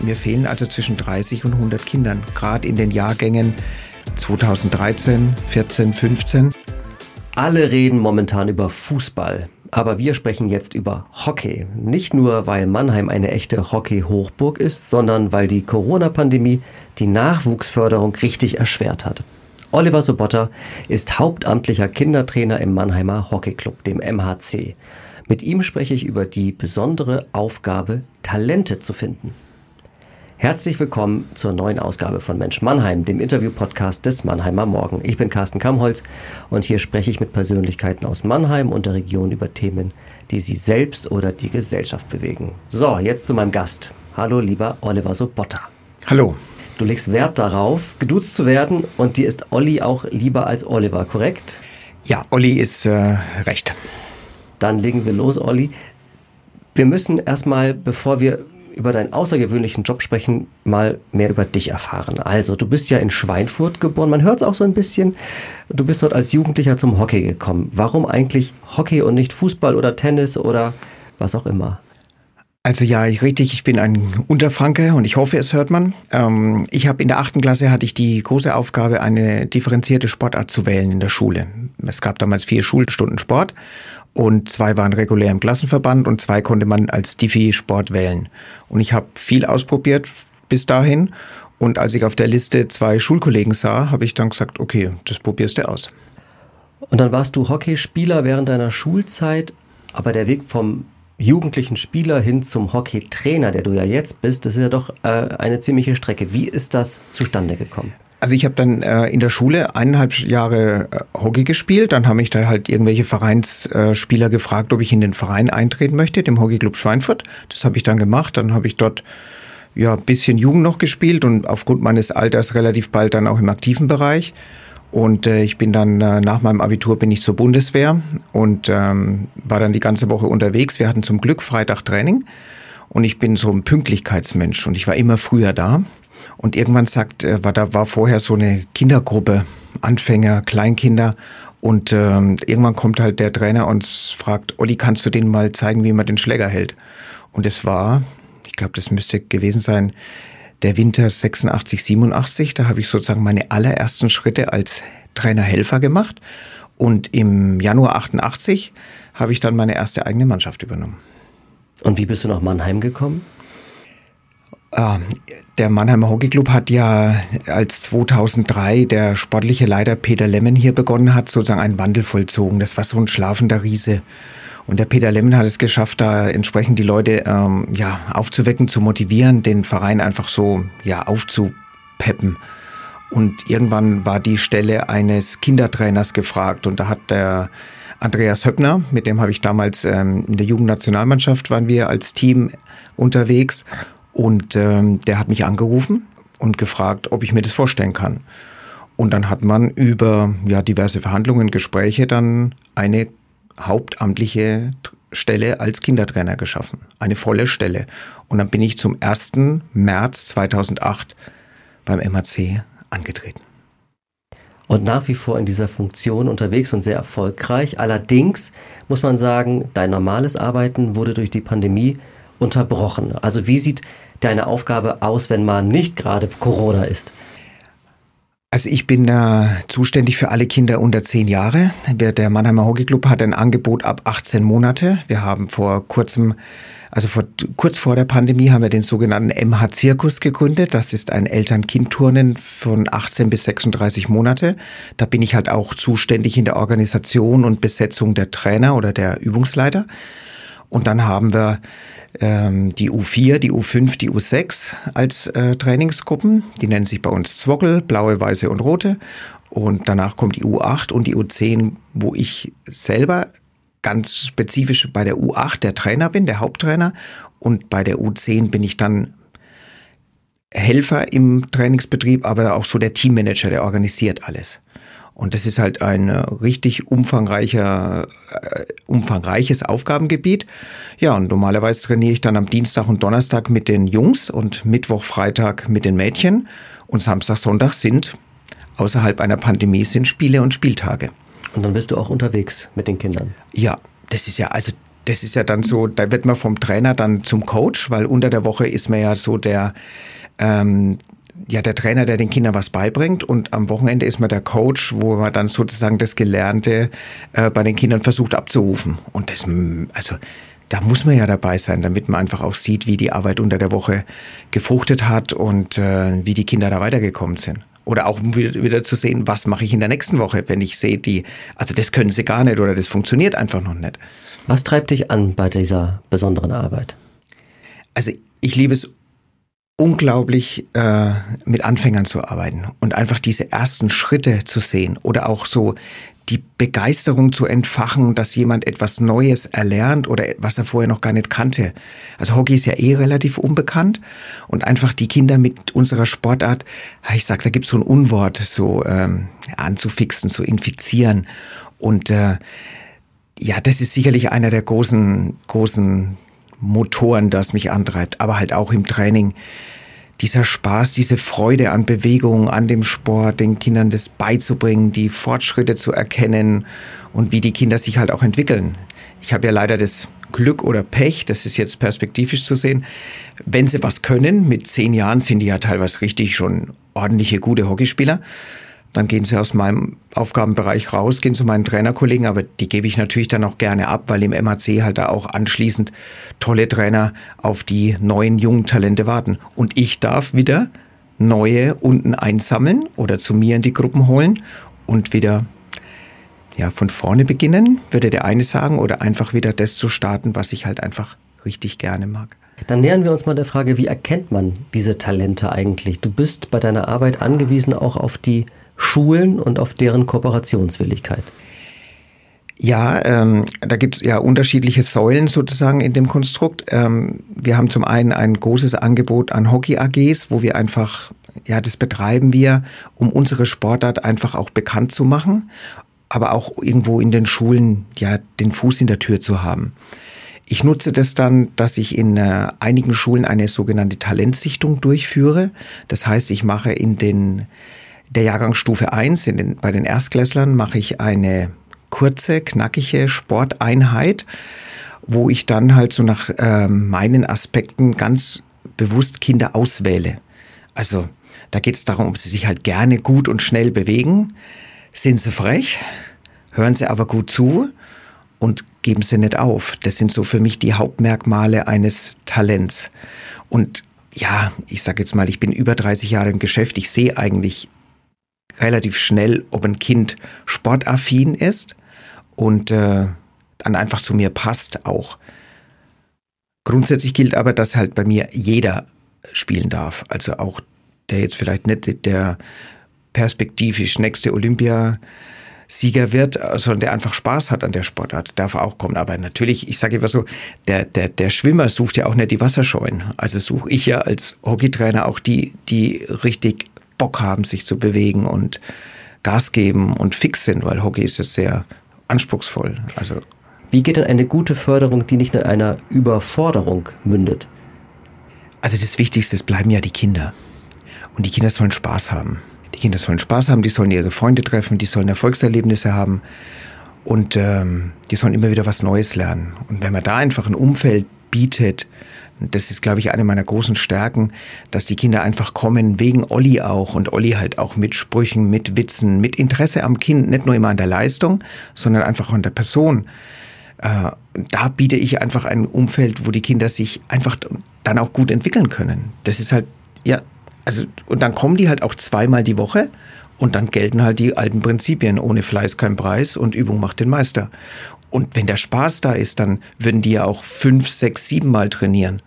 Mir fehlen also zwischen 30 und 100 Kindern, gerade in den Jahrgängen 2013, 14, 15. Alle reden momentan über Fußball. Aber wir sprechen jetzt über Hockey. Nicht nur, weil Mannheim eine echte Hockey-Hochburg ist, sondern weil die Corona-Pandemie die Nachwuchsförderung richtig erschwert hat. Oliver Sobotta ist hauptamtlicher Kindertrainer im Mannheimer Hockeyclub, dem MHC. Mit ihm spreche ich über die besondere Aufgabe, Talente zu finden. Herzlich willkommen zur neuen Ausgabe von Mensch Mannheim, dem Interview-Podcast des Mannheimer Morgen. Ich bin Carsten Kamholz und hier spreche ich mit Persönlichkeiten aus Mannheim und der Region über Themen, die sie selbst oder die Gesellschaft bewegen. So, jetzt zu meinem Gast. Hallo, lieber Oliver Sobotta. Hallo. Du legst Wert darauf, geduzt zu werden und dir ist Olli auch lieber als Oliver, korrekt? Ja, Olli ist äh, recht. Dann legen wir los, Olli. Wir müssen erstmal, bevor wir über deinen außergewöhnlichen Job sprechen, mal mehr über dich erfahren. Also, du bist ja in Schweinfurt geboren, man hört es auch so ein bisschen. Du bist dort als Jugendlicher zum Hockey gekommen. Warum eigentlich Hockey und nicht Fußball oder Tennis oder was auch immer? Also ja, ich, richtig, ich bin ein Unterfranke und ich hoffe, es hört man. Ähm, ich habe in der achten Klasse hatte ich die große Aufgabe, eine differenzierte Sportart zu wählen in der Schule. Es gab damals vier Schulstunden Sport und zwei waren regulär im Klassenverband und zwei konnte man als Diffie-Sport wählen. Und ich habe viel ausprobiert bis dahin und als ich auf der Liste zwei Schulkollegen sah, habe ich dann gesagt, okay, das probierst du aus. Und dann warst du Hockeyspieler während deiner Schulzeit, aber der Weg vom jugendlichen Spieler hin zum Hockeytrainer, der du ja jetzt bist, das ist ja doch äh, eine ziemliche Strecke. Wie ist das zustande gekommen? Also ich habe dann äh, in der Schule eineinhalb Jahre äh, Hockey gespielt. Dann haben mich da halt irgendwelche Vereinsspieler äh, gefragt, ob ich in den Verein eintreten möchte, dem Hockeyclub Schweinfurt. Das habe ich dann gemacht. Dann habe ich dort ja bisschen Jugend noch gespielt und aufgrund meines Alters relativ bald dann auch im aktiven Bereich. Und äh, ich bin dann äh, nach meinem Abitur bin ich zur Bundeswehr und ähm, war dann die ganze Woche unterwegs. Wir hatten zum Glück Freitag Training und ich bin so ein Pünktlichkeitsmensch und ich war immer früher da. Und irgendwann sagt, äh, war da war vorher so eine Kindergruppe, Anfänger, Kleinkinder. Und ähm, irgendwann kommt halt der Trainer und fragt, Olli, kannst du denen mal zeigen, wie man den Schläger hält? Und es war, ich glaube, das müsste gewesen sein, der Winter 86, 87. Da habe ich sozusagen meine allerersten Schritte als Trainerhelfer gemacht. Und im Januar 88 habe ich dann meine erste eigene Mannschaft übernommen. Und wie bist du nach Mannheim gekommen? Ah, der Mannheimer Hockey Club hat ja, als 2003 der sportliche Leiter Peter Lemmen hier begonnen hat, sozusagen einen Wandel vollzogen. Das war so ein schlafender Riese. Und der Peter Lemmen hat es geschafft, da entsprechend die Leute ähm, ja, aufzuwecken, zu motivieren, den Verein einfach so ja, aufzupeppen. Und irgendwann war die Stelle eines Kindertrainers gefragt. Und da hat der Andreas Höppner, mit dem habe ich damals ähm, in der Jugendnationalmannschaft waren wir als Team unterwegs. Und ähm, der hat mich angerufen und gefragt, ob ich mir das vorstellen kann. Und dann hat man über ja, diverse Verhandlungen, Gespräche dann eine hauptamtliche Stelle als Kindertrainer geschaffen. Eine volle Stelle. Und dann bin ich zum 1. März 2008 beim MHC angetreten. Und nach wie vor in dieser Funktion unterwegs und sehr erfolgreich. Allerdings muss man sagen, dein normales Arbeiten wurde durch die Pandemie unterbrochen. Also wie sieht deine Aufgabe aus, wenn man nicht gerade Corona ist? Also ich bin da zuständig für alle Kinder unter zehn Jahre. Der Mannheimer Hockey Club hat ein Angebot ab 18 Monate. Wir haben vor kurzem, also vor, kurz vor der Pandemie haben wir den sogenannten MH-Zirkus gegründet. Das ist ein Eltern-Kind-Turnen von 18 bis 36 Monate. Da bin ich halt auch zuständig in der Organisation und Besetzung der Trainer oder der Übungsleiter. Und dann haben wir ähm, die U4, die U5, die U6 als äh, Trainingsgruppen. Die nennen sich bei uns Zwockel, blaue, weiße und rote. Und danach kommt die U8 und die U10, wo ich selber ganz spezifisch bei der U8 der Trainer bin, der Haupttrainer. Und bei der U10 bin ich dann Helfer im Trainingsbetrieb, aber auch so der Teammanager, der organisiert alles. Und das ist halt ein äh, richtig umfangreicher, äh, umfangreiches Aufgabengebiet. Ja, und normalerweise trainiere ich dann am Dienstag und Donnerstag mit den Jungs und Mittwoch, Freitag mit den Mädchen. Und Samstag, Sonntag sind außerhalb einer Pandemie sind Spiele und Spieltage. Und dann bist du auch unterwegs mit den Kindern? Ja, das ist ja, also das ist ja dann so, da wird man vom Trainer dann zum Coach, weil unter der Woche ist man ja so der, ähm, ja, der Trainer, der den Kindern was beibringt und am Wochenende ist man der Coach, wo man dann sozusagen das Gelernte äh, bei den Kindern versucht abzurufen. Und das, also, da muss man ja dabei sein, damit man einfach auch sieht, wie die Arbeit unter der Woche gefruchtet hat und äh, wie die Kinder da weitergekommen sind. Oder auch wieder zu sehen, was mache ich in der nächsten Woche, wenn ich sehe, die, also das können sie gar nicht oder das funktioniert einfach noch nicht. Was treibt dich an bei dieser besonderen Arbeit? Also ich liebe es unglaublich, äh, mit Anfängern zu arbeiten und einfach diese ersten Schritte zu sehen oder auch so die Begeisterung zu entfachen, dass jemand etwas Neues erlernt oder was er vorher noch gar nicht kannte. Also Hockey ist ja eh relativ unbekannt und einfach die Kinder mit unserer Sportart, ich sag, da gibt's so ein Unwort, so ähm, anzufixen, zu infizieren und äh, ja, das ist sicherlich einer der großen großen Motoren, das mich antreibt, aber halt auch im Training. Dieser Spaß, diese Freude an Bewegung, an dem Sport, den Kindern das beizubringen, die Fortschritte zu erkennen und wie die Kinder sich halt auch entwickeln. Ich habe ja leider das Glück oder Pech, das ist jetzt perspektivisch zu sehen, wenn sie was können, mit zehn Jahren sind die ja teilweise richtig schon ordentliche, gute Hockeyspieler. Dann gehen sie aus meinem Aufgabenbereich raus, gehen zu meinen Trainerkollegen, aber die gebe ich natürlich dann auch gerne ab, weil im MAC halt da auch anschließend tolle Trainer auf die neuen jungen Talente warten. Und ich darf wieder neue unten einsammeln oder zu mir in die Gruppen holen und wieder ja, von vorne beginnen, würde der eine sagen, oder einfach wieder das zu starten, was ich halt einfach richtig gerne mag. Dann nähern wir uns mal der Frage, wie erkennt man diese Talente eigentlich? Du bist bei deiner Arbeit angewiesen auch auf die Schulen und auf deren Kooperationswilligkeit? Ja, ähm, da gibt es ja unterschiedliche Säulen sozusagen in dem Konstrukt. Ähm, wir haben zum einen ein großes Angebot an Hockey-AGs, wo wir einfach, ja, das betreiben wir, um unsere Sportart einfach auch bekannt zu machen, aber auch irgendwo in den Schulen, ja, den Fuß in der Tür zu haben. Ich nutze das dann, dass ich in äh, einigen Schulen eine sogenannte Talentsichtung durchführe. Das heißt, ich mache in den der Jahrgangsstufe 1, in den, bei den Erstklässlern, mache ich eine kurze, knackige Sporteinheit, wo ich dann halt so nach äh, meinen Aspekten ganz bewusst Kinder auswähle. Also da geht es darum, ob sie sich halt gerne gut und schnell bewegen. Sind sie frech? Hören sie aber gut zu und geben sie nicht auf. Das sind so für mich die Hauptmerkmale eines Talents. Und ja, ich sage jetzt mal, ich bin über 30 Jahre im Geschäft. Ich sehe eigentlich relativ schnell, ob ein Kind sportaffin ist und äh, dann einfach zu mir passt auch. Grundsätzlich gilt aber, dass halt bei mir jeder spielen darf. Also auch der jetzt vielleicht nicht der perspektivisch nächste Olympiasieger wird, sondern der einfach Spaß hat an der Sportart, darf auch kommen. Aber natürlich, ich sage immer so, der, der, der Schwimmer sucht ja auch nicht die Wasserscheuen. Also suche ich ja als Hockeytrainer auch die, die richtig Bock haben, sich zu bewegen und Gas geben und fix sind, weil Hockey ist ja sehr anspruchsvoll. Also wie geht denn eine gute Förderung, die nicht in einer Überforderung mündet? Also das Wichtigste ist, bleiben ja die Kinder. Und die Kinder sollen Spaß haben. Die Kinder sollen Spaß haben, die sollen ihre Freunde treffen, die sollen Erfolgserlebnisse haben und ähm, die sollen immer wieder was Neues lernen. Und wenn man da einfach ein Umfeld bietet, das ist, glaube ich, eine meiner großen Stärken, dass die Kinder einfach kommen, wegen Olli auch und Olli halt auch mit Sprüchen, mit Witzen, mit Interesse am Kind, nicht nur immer an der Leistung, sondern einfach an der Person. Äh, da biete ich einfach ein Umfeld, wo die Kinder sich einfach dann auch gut entwickeln können. Das ist halt, ja, also, und dann kommen die halt auch zweimal die Woche und dann gelten halt die alten Prinzipien. Ohne Fleiß kein Preis und Übung macht den Meister. Und wenn der Spaß da ist, dann würden die ja auch fünf, sechs, sieben Mal trainieren.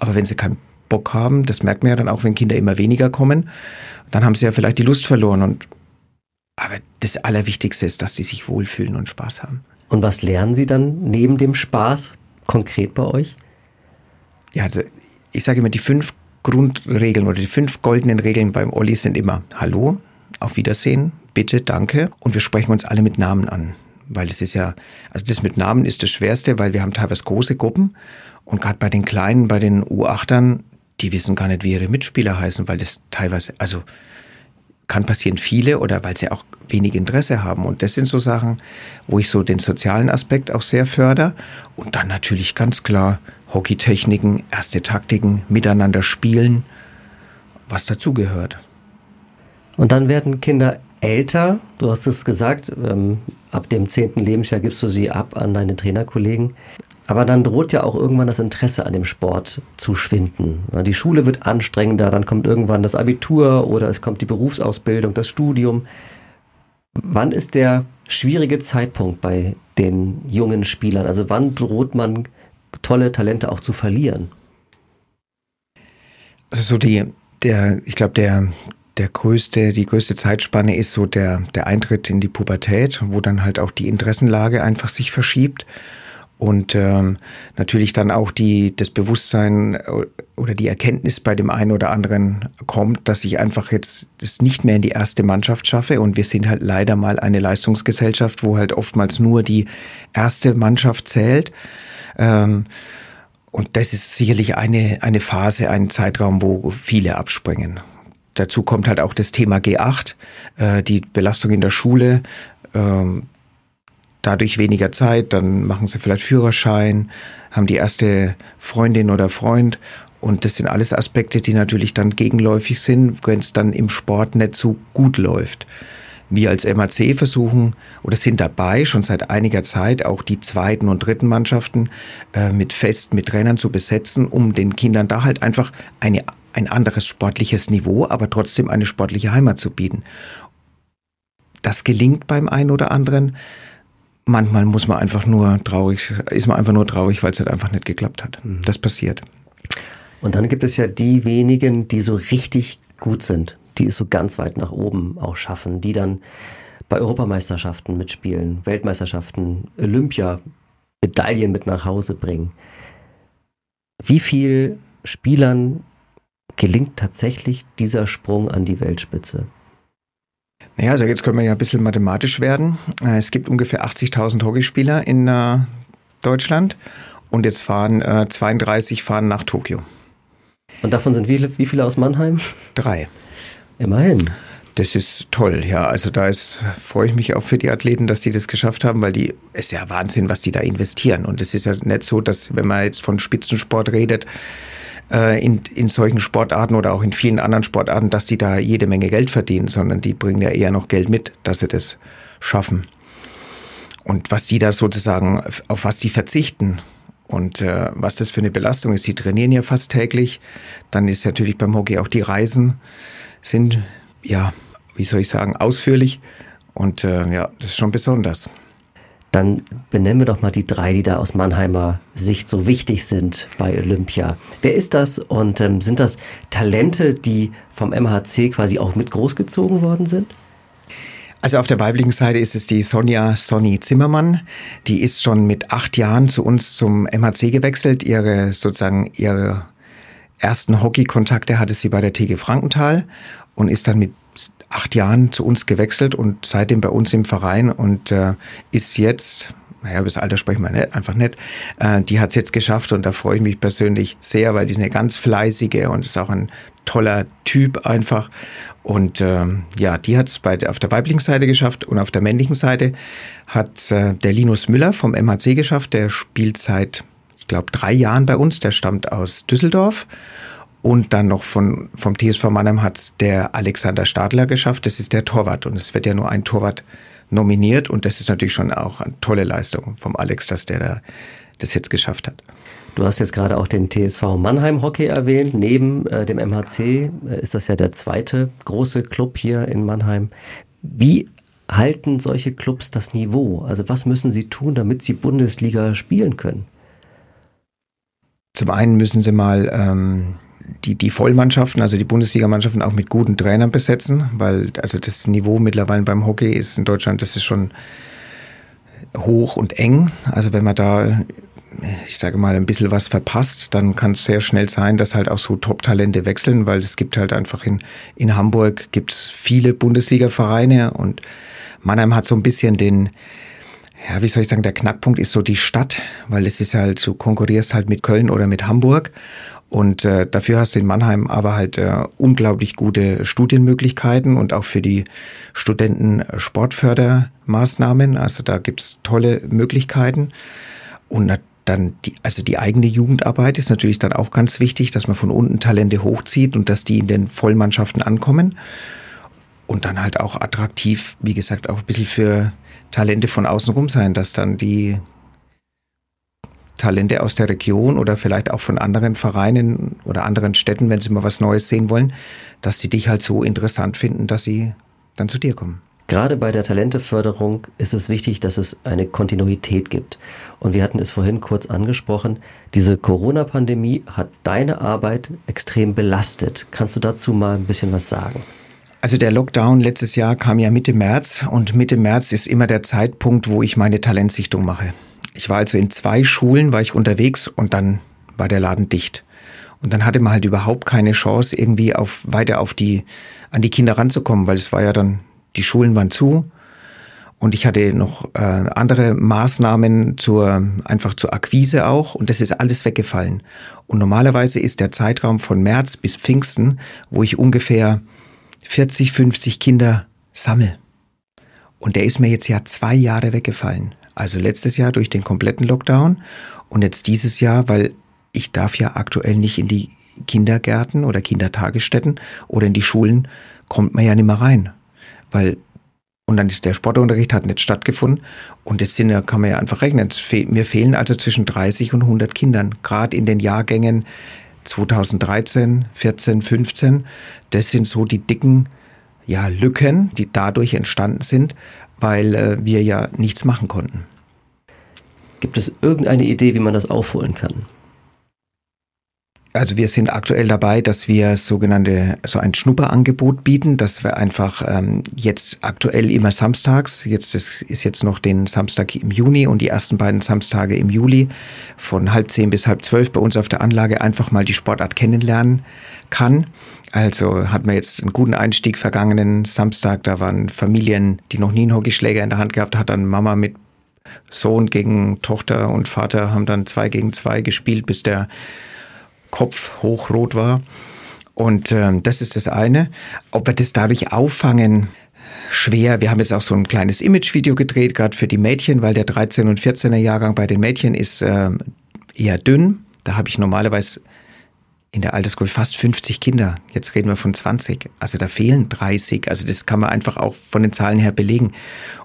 Aber wenn sie keinen Bock haben, das merkt man ja dann auch, wenn Kinder immer weniger kommen, dann haben sie ja vielleicht die Lust verloren. Und aber das Allerwichtigste ist, dass sie sich wohlfühlen und Spaß haben. Und was lernen Sie dann neben dem Spaß konkret bei euch? Ja, ich sage immer, die fünf Grundregeln oder die fünf goldenen Regeln beim Olli sind immer Hallo, auf Wiedersehen, bitte, danke und wir sprechen uns alle mit Namen an. Weil es ist ja, also das mit Namen ist das Schwerste, weil wir haben teilweise große Gruppen und gerade bei den Kleinen, bei den U8ern, die wissen gar nicht, wie ihre Mitspieler heißen, weil das teilweise, also kann passieren viele oder weil sie auch wenig Interesse haben. Und das sind so Sachen, wo ich so den sozialen Aspekt auch sehr förder. Und dann natürlich ganz klar Hockeytechniken, erste Taktiken, miteinander spielen, was dazugehört. Und dann werden Kinder älter. Du hast es gesagt, ähm, ab dem zehnten Lebensjahr gibst du sie ab an deine Trainerkollegen. Aber dann droht ja auch irgendwann das Interesse an dem Sport zu schwinden. Die Schule wird anstrengender, dann kommt irgendwann das Abitur oder es kommt die Berufsausbildung, das Studium. Wann ist der schwierige Zeitpunkt bei den jungen Spielern? Also wann droht man tolle Talente auch zu verlieren? Also so die, der, ich glaube, der, der größte, die größte Zeitspanne ist so der, der Eintritt in die Pubertät, wo dann halt auch die Interessenlage einfach sich verschiebt und ähm, natürlich dann auch die, das Bewusstsein oder die Erkenntnis bei dem einen oder anderen kommt, dass ich einfach jetzt das nicht mehr in die erste Mannschaft schaffe. Und wir sind halt leider mal eine Leistungsgesellschaft, wo halt oftmals nur die erste Mannschaft zählt. Ähm, und das ist sicherlich eine, eine Phase, ein Zeitraum, wo viele abspringen. Dazu kommt halt auch das Thema G8, äh, die Belastung in der Schule. Ähm, dadurch weniger Zeit, dann machen sie vielleicht Führerschein, haben die erste Freundin oder Freund. Und das sind alles Aspekte, die natürlich dann gegenläufig sind, wenn es dann im Sport nicht so gut läuft. Wir als MAC versuchen oder sind dabei, schon seit einiger Zeit auch die zweiten und dritten Mannschaften äh, mit Fest, mit Trainern zu besetzen, um den Kindern da halt einfach eine, ein anderes sportliches Niveau, aber trotzdem eine sportliche Heimat zu bieten. Das gelingt beim einen oder anderen manchmal muss man einfach nur traurig, ist man einfach nur traurig, weil es halt einfach nicht geklappt hat. Mhm. Das passiert. Und dann gibt es ja die wenigen, die so richtig gut sind, die es so ganz weit nach oben auch schaffen, die dann bei Europameisterschaften mitspielen, Weltmeisterschaften, Olympia, Medaillen mit nach Hause bringen. Wie viel Spielern gelingt tatsächlich dieser Sprung an die Weltspitze? Ja, also jetzt können wir ja ein bisschen mathematisch werden. Äh, es gibt ungefähr 80.000 Hockeyspieler in äh, Deutschland und jetzt fahren äh, 32 fahren nach Tokio. Und davon sind wie, wie viele aus Mannheim? Drei. Immerhin. Das ist toll, ja. Also da ist, freue ich mich auch für die Athleten, dass die das geschafft haben, weil die, es ist ja Wahnsinn, was die da investieren. Und es ist ja nicht so, dass, wenn man jetzt von Spitzensport redet, äh, in, in solchen Sportarten oder auch in vielen anderen Sportarten, dass die da jede Menge Geld verdienen, sondern die bringen ja eher noch Geld mit, dass sie das schaffen. Und was die da sozusagen, auf was sie verzichten und äh, was das für eine Belastung ist. Sie trainieren ja fast täglich. Dann ist natürlich beim Hockey auch die Reisen sind, ja, wie soll ich sagen, ausführlich. Und äh, ja, das ist schon besonders. Dann benennen wir doch mal die drei, die da aus Mannheimer Sicht so wichtig sind bei Olympia. Wer ist das und ähm, sind das Talente, die vom MHC quasi auch mit großgezogen worden sind? Also auf der weiblichen Seite ist es die Sonja Sonny Zimmermann. Die ist schon mit acht Jahren zu uns zum MHC gewechselt. Ihre sozusagen ihre ersten Hockeykontakte hatte sie bei der TG Frankenthal und ist dann mit acht Jahren zu uns gewechselt und seitdem bei uns im Verein und äh, ist jetzt, naja, das Alter sprechen wir nicht, einfach nicht, äh, die hat es jetzt geschafft und da freue ich mich persönlich sehr, weil die ist eine ganz fleißige und ist auch ein toller Typ einfach. Und äh, ja, die hat es auf der weiblichen Seite geschafft und auf der männlichen Seite hat äh, der Linus Müller vom MHC geschafft. Der spielt seit, ich glaube, drei Jahren bei uns. Der stammt aus Düsseldorf und dann noch von, vom TSV Mannheim hat der Alexander Stadler geschafft. Das ist der Torwart. Und es wird ja nur ein Torwart nominiert. Und das ist natürlich schon auch eine tolle Leistung vom Alex, dass der da das jetzt geschafft hat. Du hast jetzt gerade auch den TSV Mannheim Hockey erwähnt. Neben äh, dem MHC äh, ist das ja der zweite große Club hier in Mannheim. Wie halten solche Clubs das Niveau? Also was müssen sie tun, damit sie Bundesliga spielen können? Zum einen müssen sie mal ähm, die, die Vollmannschaften, also die Bundesligamannschaften auch mit guten Trainern besetzen, weil also das Niveau mittlerweile beim Hockey ist in Deutschland, das ist schon hoch und eng. Also wenn man da, ich sage mal, ein bisschen was verpasst, dann kann es sehr schnell sein, dass halt auch so Top-Talente wechseln, weil es gibt halt einfach in, in Hamburg gibt es viele Bundesliga-Vereine und Mannheim hat so ein bisschen den, ja, wie soll ich sagen, der Knackpunkt ist so die Stadt, weil es ist halt, du konkurrierst halt mit Köln oder mit Hamburg Und äh, dafür hast du in Mannheim aber halt äh, unglaublich gute Studienmöglichkeiten und auch für die Studenten Sportfördermaßnahmen. Also da gibt's tolle Möglichkeiten. Und dann die, also die eigene Jugendarbeit ist natürlich dann auch ganz wichtig, dass man von unten Talente hochzieht und dass die in den Vollmannschaften ankommen. Und dann halt auch attraktiv, wie gesagt, auch ein bisschen für Talente von außen rum sein, dass dann die Talente aus der Region oder vielleicht auch von anderen Vereinen oder anderen Städten, wenn sie mal was Neues sehen wollen, dass die dich halt so interessant finden, dass sie dann zu dir kommen. Gerade bei der Talenteförderung ist es wichtig, dass es eine Kontinuität gibt. Und wir hatten es vorhin kurz angesprochen, diese Corona-Pandemie hat deine Arbeit extrem belastet. Kannst du dazu mal ein bisschen was sagen? Also der Lockdown letztes Jahr kam ja Mitte März und Mitte März ist immer der Zeitpunkt, wo ich meine Talentsichtung mache. Ich war also in zwei Schulen, war ich unterwegs und dann war der Laden dicht. Und dann hatte man halt überhaupt keine Chance, irgendwie auf, weiter auf die, an die Kinder ranzukommen, weil es war ja dann, die Schulen waren zu. Und ich hatte noch äh, andere Maßnahmen zur, einfach zur Akquise auch. Und das ist alles weggefallen. Und normalerweise ist der Zeitraum von März bis Pfingsten, wo ich ungefähr 40, 50 Kinder sammel. Und der ist mir jetzt ja zwei Jahre weggefallen. Also letztes Jahr durch den kompletten Lockdown und jetzt dieses Jahr, weil ich darf ja aktuell nicht in die Kindergärten oder Kindertagesstätten oder in die Schulen, kommt man ja nicht mehr rein. Weil, und dann ist der Sportunterricht hat nicht stattgefunden und jetzt sind, kann man ja einfach rechnen. Mir fehlen also zwischen 30 und 100 Kindern, gerade in den Jahrgängen 2013, 14, 15. Das sind so die dicken ja, Lücken, die dadurch entstanden sind, weil äh, wir ja nichts machen konnten. Gibt es irgendeine Idee, wie man das aufholen kann? Also wir sind aktuell dabei, dass wir sogenannte so ein Schnupperangebot bieten, dass wir einfach ähm, jetzt aktuell immer samstags, jetzt ist, ist jetzt noch den Samstag im Juni und die ersten beiden Samstage im Juli von halb zehn bis halb zwölf bei uns auf der Anlage einfach mal die Sportart kennenlernen kann. Also hat man jetzt einen guten Einstieg vergangenen Samstag, da waren Familien, die noch nie einen Hockeyschläger in der Hand gehabt hat, dann Mama mit Sohn gegen Tochter und Vater haben dann zwei gegen zwei gespielt, bis der Kopf hochrot war. Und äh, das ist das eine. Ob wir das dadurch auffangen, schwer. Wir haben jetzt auch so ein kleines Imagevideo gedreht, gerade für die Mädchen, weil der 13- und 14er Jahrgang bei den Mädchen ist äh, eher dünn. Da habe ich normalerweise in der Altersgruppe fast 50 Kinder. Jetzt reden wir von 20. Also da fehlen 30. Also das kann man einfach auch von den Zahlen her belegen.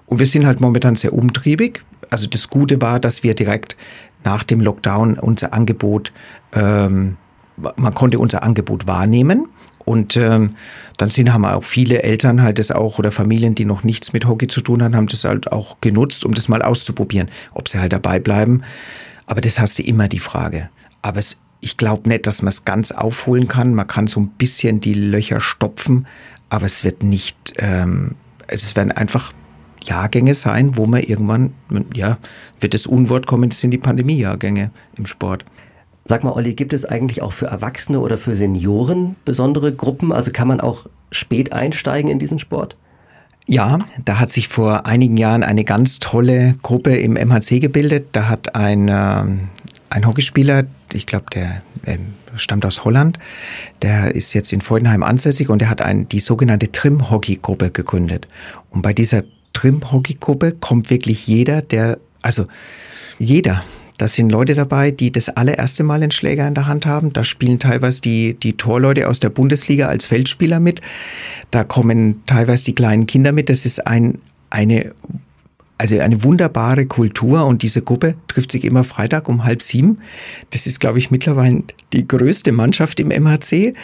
Und wir sind halt momentan sehr umtriebig. Also das Gute war, dass wir direkt nach dem Lockdown unser Angebot, ähm, man konnte unser Angebot wahrnehmen. Und ähm, dann sind, haben auch viele Eltern halt das auch oder Familien, die noch nichts mit Hockey zu tun haben, haben das halt auch genutzt, um das mal auszuprobieren, ob sie halt dabei bleiben. Aber das hast du immer die Frage. Aber es, ich glaube nicht, dass man es ganz aufholen kann. Man kann so ein bisschen die Löcher stopfen, aber es wird nicht, ähm, es werden einfach Jahrgänge sein, wo man irgendwann, ja, wird das Unwort kommen, das sind die Pandemiejahrgänge im Sport. Sag mal, Olli, gibt es eigentlich auch für Erwachsene oder für Senioren besondere Gruppen? Also kann man auch spät einsteigen in diesen Sport? Ja, da hat sich vor einigen Jahren eine ganz tolle Gruppe im MHC gebildet. Da hat ein, äh, ein Hockeyspieler, ich glaube, der äh, stammt aus Holland, der ist jetzt in Freudenheim ansässig und der hat ein, die sogenannte Trim-Hockey-Gruppe gegründet. Und bei dieser Trim-Hockey-Gruppe kommt wirklich jeder, der, also jeder. Da sind Leute dabei, die das allererste Mal einen Schläger in der Hand haben. Da spielen teilweise die, die Torleute aus der Bundesliga als Feldspieler mit. Da kommen teilweise die kleinen Kinder mit. Das ist ein, eine, also eine wunderbare Kultur und diese Gruppe trifft sich immer Freitag um halb sieben. Das ist, glaube ich, mittlerweile die größte Mannschaft im MHC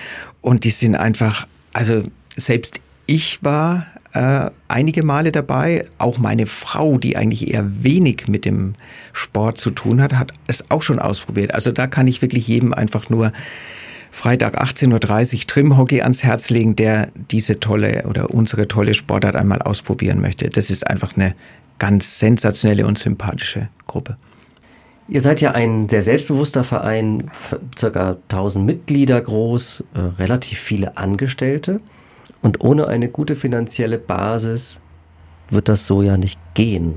und die sind einfach, also selbst ich war äh, einige Male dabei. Auch meine Frau, die eigentlich eher wenig mit dem Sport zu tun hat, hat es auch schon ausprobiert. Also da kann ich wirklich jedem einfach nur Freitag 18.30 Uhr Trimhockey ans Herz legen, der diese tolle oder unsere tolle Sportart einmal ausprobieren möchte. Das ist einfach eine ganz sensationelle und sympathische Gruppe. Ihr seid ja ein sehr selbstbewusster Verein, circa 1000 Mitglieder groß, äh, relativ viele Angestellte. Und ohne eine gute finanzielle Basis wird das so ja nicht gehen.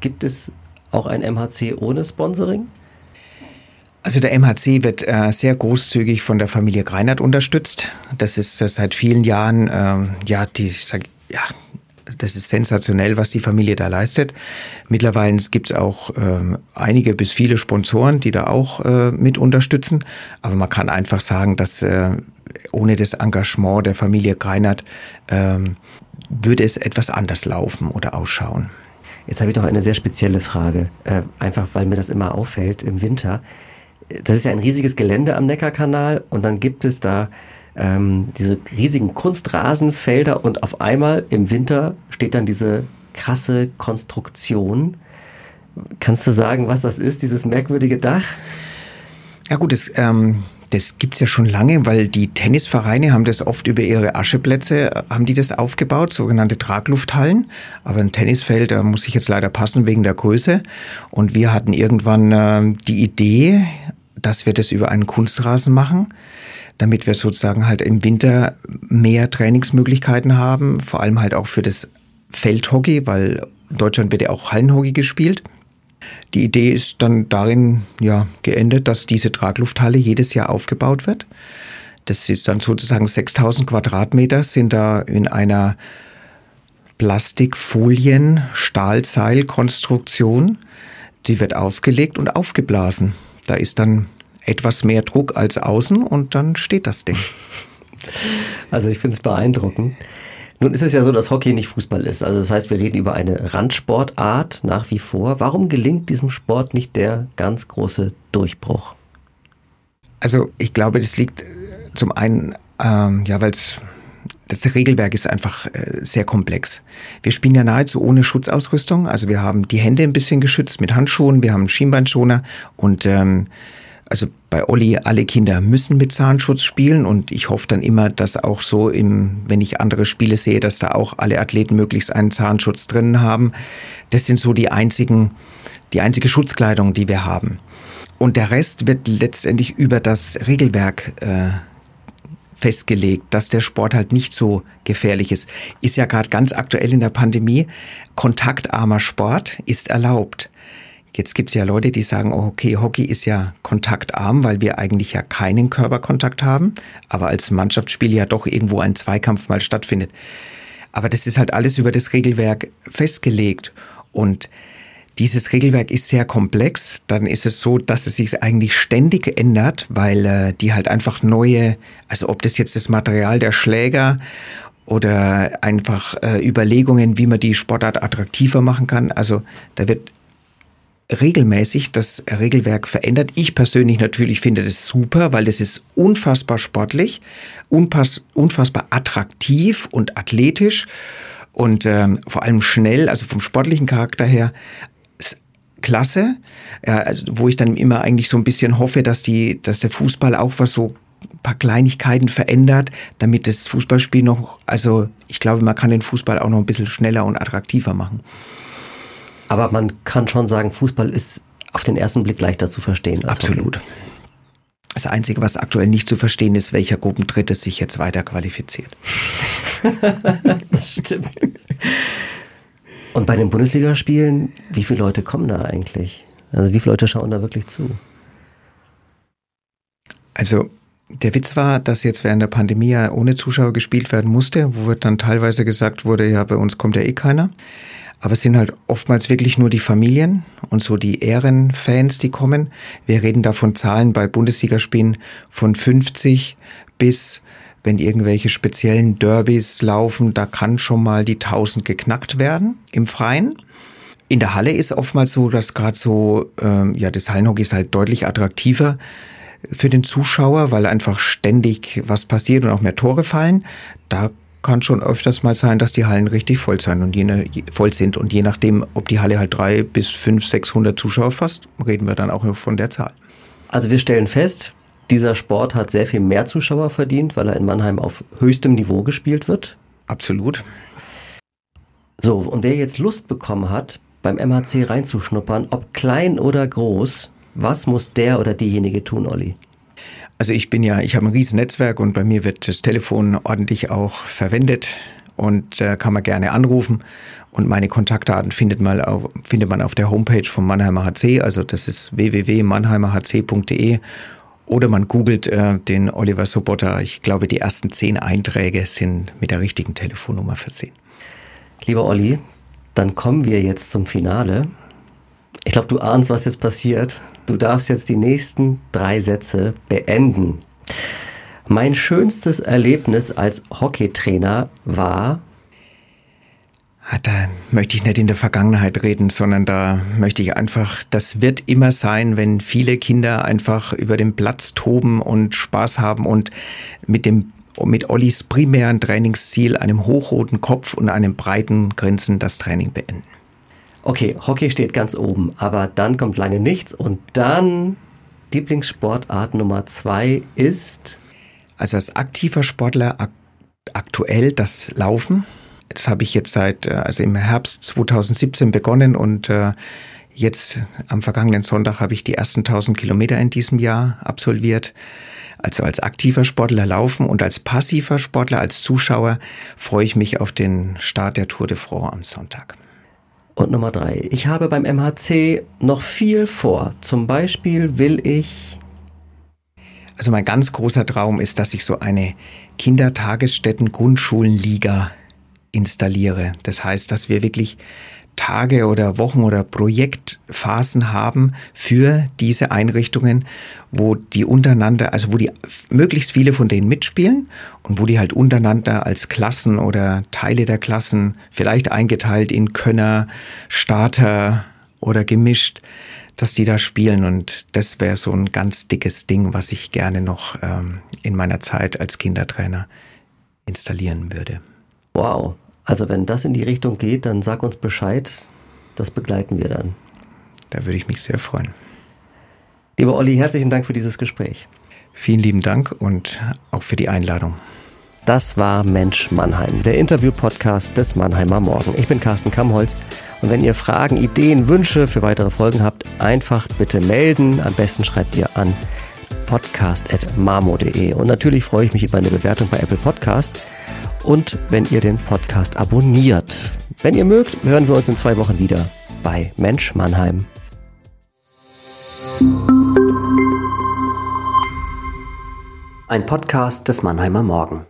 Gibt es auch ein MHC ohne Sponsoring? Also der MHC wird äh, sehr großzügig von der Familie Greinert unterstützt. Das ist äh, seit vielen Jahren, äh, ja, die, sag, ja, das ist sensationell, was die Familie da leistet. Mittlerweile gibt es auch äh, einige bis viele Sponsoren, die da auch äh, mit unterstützen. Aber man kann einfach sagen, dass äh, ohne das Engagement der Familie Greinert äh, würde es etwas anders laufen oder ausschauen. Jetzt habe ich doch eine sehr spezielle Frage, äh, einfach weil mir das immer auffällt im Winter das ist ja ein riesiges Gelände am Neckarkanal und dann gibt es da ähm, diese riesigen Kunstrasenfelder und auf einmal im Winter steht dann diese krasse Konstruktion. Kannst du sagen, was das ist, dieses merkwürdige Dach? Ja gut, das, ähm, das gibt's ja schon lange, weil die Tennisvereine haben das oft über ihre Ascheplätze, haben die das aufgebaut, sogenannte Traglufthallen. Aber ein Tennisfeld, da muss ich jetzt leider passen wegen der Größe. Und wir hatten irgendwann äh, die Idee, dass wir das über einen Kunstrasen machen, damit wir sozusagen halt im Winter mehr Trainingsmöglichkeiten haben, vor allem halt auch für das Feldhockey, weil in Deutschland wird ja auch Hallenhockey gespielt. Die Idee ist dann darin ja geendet, dass diese Traglufthalle jedes Jahr aufgebaut wird. Das ist dann sozusagen 6000 Quadratmeter sind da in einer Plastikfolien Stahlseilkonstruktion. Die wird aufgelegt und aufgeblasen. Da ist dann etwas mehr Druck als außen und dann steht das Ding. Also ich finde es beeindruckend. Nun ist es ja so, dass Hockey nicht Fußball ist. Also das heißt, wir reden über eine Randsportart nach wie vor. Warum gelingt diesem Sport nicht der ganz große Durchbruch? Also ich glaube, das liegt zum einen, ähm, ja, weil es das Regelwerk ist einfach äh, sehr komplex. Wir spielen ja nahezu ohne Schutzausrüstung. Also wir haben die Hände ein bisschen geschützt mit Handschuhen, wir haben Schienbeinschoner und ähm, also bei Olli, alle Kinder müssen mit Zahnschutz spielen und ich hoffe dann immer, dass auch so im, wenn ich andere Spiele sehe, dass da auch alle Athleten möglichst einen Zahnschutz drin haben. Das sind so die einzigen, die einzige Schutzkleidung, die wir haben. Und der Rest wird letztendlich über das Regelwerk äh, festgelegt, dass der Sport halt nicht so gefährlich ist. Ist ja gerade ganz aktuell in der Pandemie. Kontaktarmer Sport ist erlaubt. Jetzt gibt es ja Leute, die sagen, oh, okay, Hockey ist ja kontaktarm, weil wir eigentlich ja keinen Körperkontakt haben, aber als Mannschaftsspiel ja doch irgendwo ein Zweikampf mal stattfindet. Aber das ist halt alles über das Regelwerk festgelegt. Und dieses Regelwerk ist sehr komplex. Dann ist es so, dass es sich eigentlich ständig ändert, weil äh, die halt einfach neue, also ob das jetzt das Material der Schläger oder einfach äh, Überlegungen, wie man die Sportart attraktiver machen kann. Also da wird regelmäßig das Regelwerk verändert. Ich persönlich natürlich finde das super, weil das ist unfassbar sportlich, unpass, unfassbar attraktiv und athletisch und ähm, vor allem schnell, also vom sportlichen Charakter her klasse, ja, also, wo ich dann immer eigentlich so ein bisschen hoffe, dass die, dass der Fußball auch was so ein paar Kleinigkeiten verändert, damit das Fußballspiel noch, also ich glaube, man kann den Fußball auch noch ein bisschen schneller und attraktiver machen. Aber man kann schon sagen, Fußball ist auf den ersten Blick leichter zu verstehen. Absolut. Hockey. Das Einzige, was aktuell nicht zu verstehen ist, welcher Gruppendritte sich jetzt weiter qualifiziert. das stimmt. Und bei den Bundesligaspielen, wie viele Leute kommen da eigentlich? Also wie viele Leute schauen da wirklich zu? Also der Witz war, dass jetzt während der Pandemie ja ohne Zuschauer gespielt werden musste, wo dann teilweise gesagt wurde, ja, bei uns kommt ja eh keiner. Aber es sind halt oftmals wirklich nur die Familien und so die Ehrenfans, die kommen. Wir reden da von Zahlen bei Bundesligaspielen von 50 bis, wenn irgendwelche speziellen Derbys laufen, da kann schon mal die 1000 geknackt werden im Freien. In der Halle ist oftmals so, dass gerade so, ähm, ja, das Hallenhockey ist halt deutlich attraktiver für den Zuschauer, weil einfach ständig was passiert und auch mehr Tore fallen. Da kann schon öfters mal sein, dass die Hallen richtig voll sein und je, voll sind. Und je nachdem, ob die Halle halt drei bis fünf, sechshundert Zuschauer fasst, reden wir dann auch von der Zahl. Also wir stellen fest, dieser Sport hat sehr viel mehr Zuschauer verdient, weil er in Mannheim auf höchstem Niveau gespielt wird. Absolut. So, und wer jetzt Lust bekommen hat, beim MHC reinzuschnuppern, ob klein oder groß, was muss der oder diejenige tun, Olli? Also ich bin ja, ich habe ein riesen Netzwerk und bei mir wird das Telefon ordentlich auch verwendet. und äh, kann man gerne anrufen. Und meine Kontaktdaten findet man auf, findet man auf der Homepage vom Mannheimer HC, also das ist www.mannheimerhc.de oder man googelt äh, den Oliver Sobotta. Ich glaube, die ersten zehn Einträge sind mit der richtigen Telefonnummer versehen. Lieber Olli, dann kommen wir jetzt zum Finale. Ich glaube, du ahnst, was jetzt passiert. Du darfst jetzt die nächsten drei Sätze beenden. Mein schönstes Erlebnis als Hockeytrainer war. Ah, da möchte ich nicht in der Vergangenheit reden, sondern da möchte ich einfach, das wird immer sein, wenn viele Kinder einfach über den Platz toben und Spaß haben und mit dem mit Ollis primären Trainingsziel, einem hochroten Kopf und einem breiten Grinsen das Training beenden. Okay, Hockey steht ganz oben, aber dann kommt lange nichts und dann Lieblingssportart Nummer zwei ist also als aktiver Sportler ak aktuell das Laufen. Das habe ich jetzt seit, äh, also im Herbst 2017 begonnen und äh, jetzt am vergangenen Sonntag habe ich die ersten 1000 Kilometer in diesem Jahr absolviert. Also als aktiver Sportler laufen und als passiver Sportler, als Zuschauer freue ich mich auf den Start der Tour de France am Sonntag. Und Nummer drei, ich habe beim MHC noch viel vor. Zum Beispiel will ich also mein ganz großer Traum ist, dass ich so eine Kindertagesstätten-Grundschulenliga installiere. Das heißt, dass wir wirklich Tage oder Wochen oder Projektphasen haben für diese Einrichtungen, wo die untereinander, also wo die möglichst viele von denen mitspielen und wo die halt untereinander als Klassen oder Teile der Klassen, vielleicht eingeteilt in Könner, Starter oder gemischt, dass die da spielen. Und das wäre so ein ganz dickes Ding, was ich gerne noch ähm, in meiner Zeit als Kindertrainer installieren würde. Wow. Also wenn das in die Richtung geht, dann sag uns Bescheid. Das begleiten wir dann. Da würde ich mich sehr freuen. Lieber Olli, herzlichen Dank für dieses Gespräch. Vielen lieben Dank und auch für die Einladung. Das war Mensch Mannheim, der Interview-Podcast des Mannheimer Morgen. Ich bin Carsten Kamholz und wenn ihr Fragen, Ideen, Wünsche für weitere Folgen habt, einfach bitte melden. Am besten schreibt ihr an podcast.marmo.de. Und natürlich freue ich mich über eine Bewertung bei Apple Podcast und wenn ihr den Podcast abonniert. Wenn ihr mögt, hören wir uns in zwei Wochen wieder bei Mensch Mannheim. Ein Podcast des Mannheimer Morgen.